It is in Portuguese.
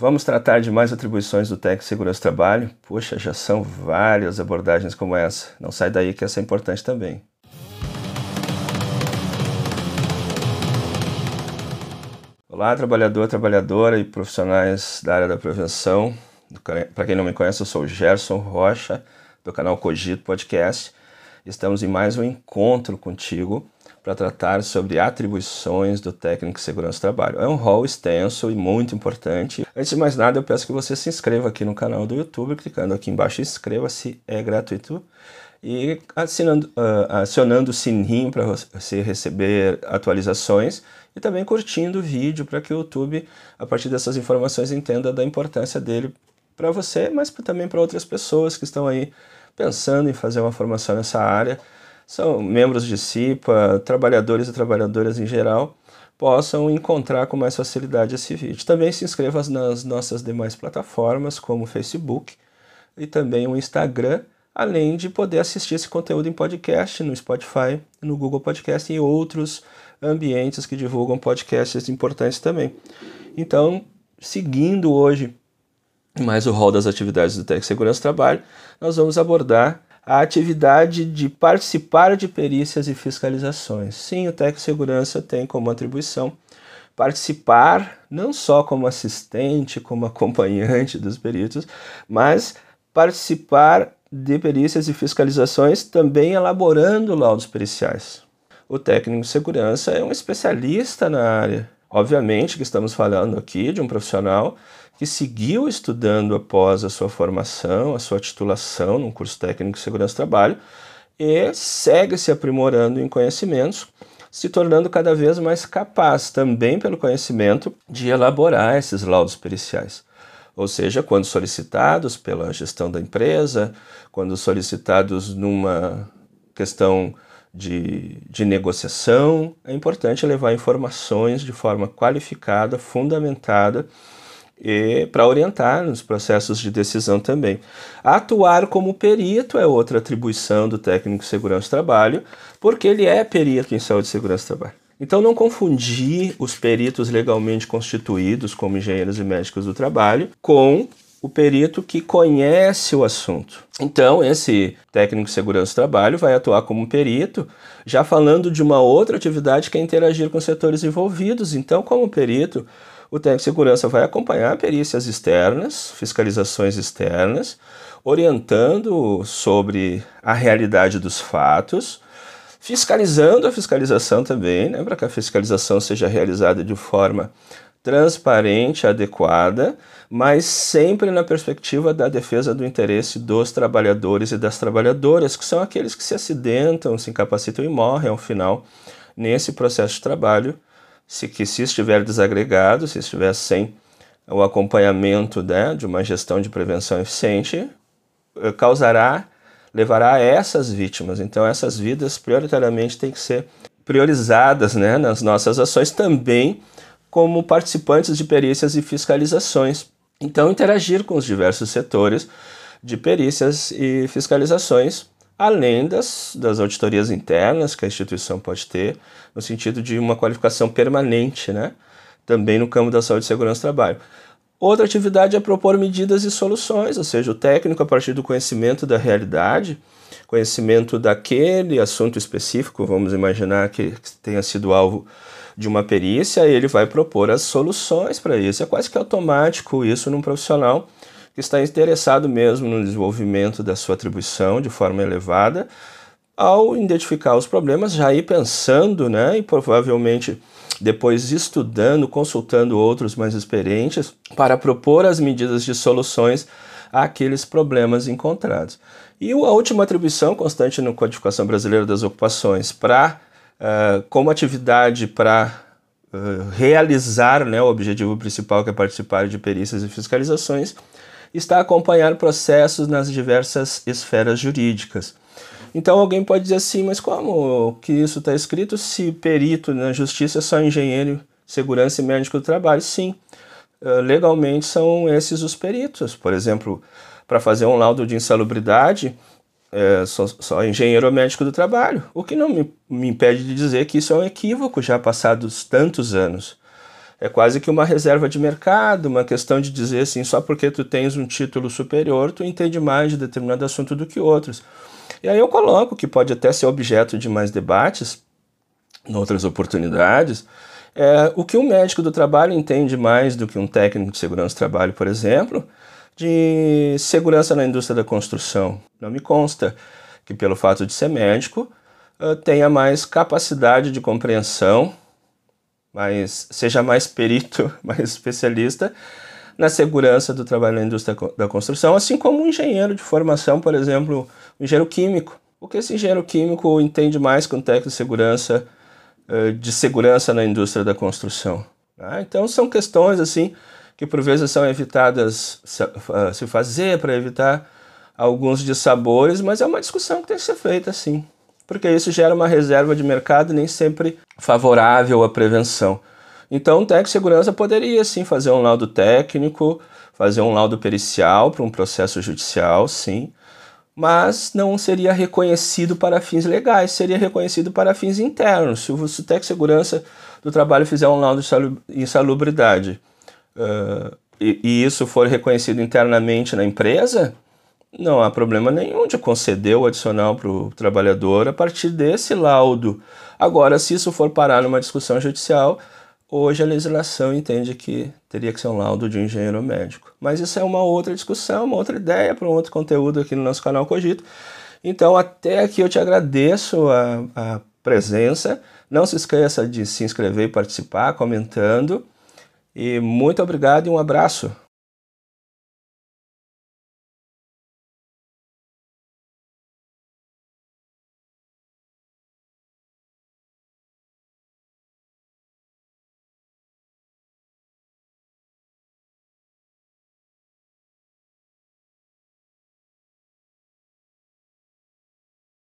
Vamos tratar de mais atribuições do de segurança do trabalho? Puxa, já são várias abordagens como essa. Não sai daí que essa é importante também. Olá, trabalhador, trabalhadora e profissionais da área da prevenção. Para quem não me conhece, eu sou Gerson Rocha, do canal Cogito Podcast. Estamos em mais um encontro contigo para tratar sobre atribuições do técnico de segurança do trabalho. É um rol extenso e muito importante. Antes de mais nada, eu peço que você se inscreva aqui no canal do YouTube, clicando aqui embaixo inscreva-se, é gratuito, e assinando, uh, acionando o sininho para você receber atualizações e também curtindo o vídeo para que o YouTube, a partir dessas informações, entenda da importância dele para você, mas também para outras pessoas que estão aí pensando em fazer uma formação nessa área são membros de CIPA, trabalhadores e trabalhadoras em geral, possam encontrar com mais facilidade esse vídeo. Também se inscreva nas nossas demais plataformas, como o Facebook e também o Instagram, além de poder assistir esse conteúdo em podcast no Spotify, no Google Podcast e outros ambientes que divulgam podcasts importantes também. Então, seguindo hoje mais o rol das atividades do Tec Segurança Trabalho, nós vamos abordar a atividade de participar de perícias e fiscalizações. Sim, o técnico segurança tem como atribuição participar não só como assistente, como acompanhante dos peritos, mas participar de perícias e fiscalizações também elaborando laudos periciais. O técnico de segurança é um especialista na área. Obviamente que estamos falando aqui de um profissional que seguiu estudando após a sua formação, a sua titulação num curso técnico de segurança do trabalho e segue se aprimorando em conhecimentos, se tornando cada vez mais capaz, também pelo conhecimento, de elaborar esses laudos periciais. Ou seja, quando solicitados pela gestão da empresa, quando solicitados numa questão de, de negociação, é importante levar informações de forma qualificada, fundamentada para orientar nos processos de decisão também. Atuar como perito é outra atribuição do técnico de segurança do trabalho, porque ele é perito em saúde e segurança do trabalho. Então não confundir os peritos legalmente constituídos como engenheiros e médicos do trabalho com o perito que conhece o assunto. Então, esse técnico de segurança do trabalho vai atuar como perito, já falando de uma outra atividade que é interagir com os setores envolvidos. Então, como perito, o técnico de segurança vai acompanhar perícias externas, fiscalizações externas, orientando sobre a realidade dos fatos, fiscalizando a fiscalização também, né, para que a fiscalização seja realizada de forma transparente, adequada, mas sempre na perspectiva da defesa do interesse dos trabalhadores e das trabalhadoras, que são aqueles que se acidentam, se incapacitam e morrem ao final nesse processo de trabalho se que se estiver desagregado, se estiver sem o acompanhamento né, de uma gestão de prevenção eficiente, eh, causará, levará a essas vítimas. Então essas vidas prioritariamente têm que ser priorizadas né, nas nossas ações também como participantes de perícias e fiscalizações. Então interagir com os diversos setores de perícias e fiscalizações além das, das auditorias internas que a instituição pode ter, no sentido de uma qualificação permanente, né? também no campo da saúde segurança do trabalho. Outra atividade é propor medidas e soluções, ou seja, o técnico, a partir do conhecimento da realidade, conhecimento daquele assunto específico, vamos imaginar que tenha sido alvo de uma perícia, ele vai propor as soluções para isso. É quase que automático isso num profissional que está interessado mesmo no desenvolvimento da sua atribuição de forma elevada, ao identificar os problemas, já ir pensando, né, e provavelmente depois estudando, consultando outros mais experientes para propor as medidas de soluções àqueles problemas encontrados. E a última atribuição constante na Codificação Brasileira das Ocupações para uh, como atividade para uh, realizar né, o objetivo principal que é participar de perícias e fiscalizações está acompanhar processos nas diversas esferas jurídicas. Então alguém pode dizer assim, mas como que isso está escrito se perito na justiça é só engenheiro, segurança e médico do trabalho? Sim, eh, legalmente são esses os peritos. Por exemplo, para fazer um laudo de insalubridade, é só, só engenheiro médico do trabalho. O que não me, me impede de dizer que isso é um equívoco já passados tantos anos. é quase que uma reserva de mercado, uma questão de dizer assim, só porque tu tens um título superior, tu entende mais de determinado assunto do que outros. E aí eu coloco que pode até ser objeto de mais debates, em outras oportunidades, é, o que um médico do trabalho entende mais do que um técnico de segurança do trabalho, por exemplo, de segurança na indústria da construção. Não me consta que, pelo fato de ser médico, uh, tenha mais capacidade de compreensão, mas seja mais perito, mais especialista na segurança do trabalho na indústria da construção, assim como um engenheiro de formação, por exemplo, um engenheiro químico. O que esse engenheiro químico entende mais um técnico de segurança uh, de segurança na indústria da construção? Ah, então são questões assim que por vezes são evitadas se fazer para evitar alguns dissabores, mas é uma discussão que tem que ser feita assim, porque isso gera uma reserva de mercado nem sempre favorável à prevenção. Então, o técnico de segurança poderia sim fazer um laudo técnico, fazer um laudo pericial para um processo judicial, sim, mas não seria reconhecido para fins legais, seria reconhecido para fins internos. Se o técnico de segurança do trabalho fizer um laudo de insalubridade uh, e, e isso for reconhecido internamente na empresa, não há problema nenhum de conceder o adicional para o trabalhador a partir desse laudo. Agora, se isso for parar numa discussão judicial, hoje a legislação entende que teria que ser um laudo de um engenheiro médico. Mas isso é uma outra discussão, uma outra ideia para um outro conteúdo aqui no nosso canal Cogito. Então, até aqui eu te agradeço a, a presença. Não se esqueça de se inscrever e participar comentando. E muito obrigado e um abraço.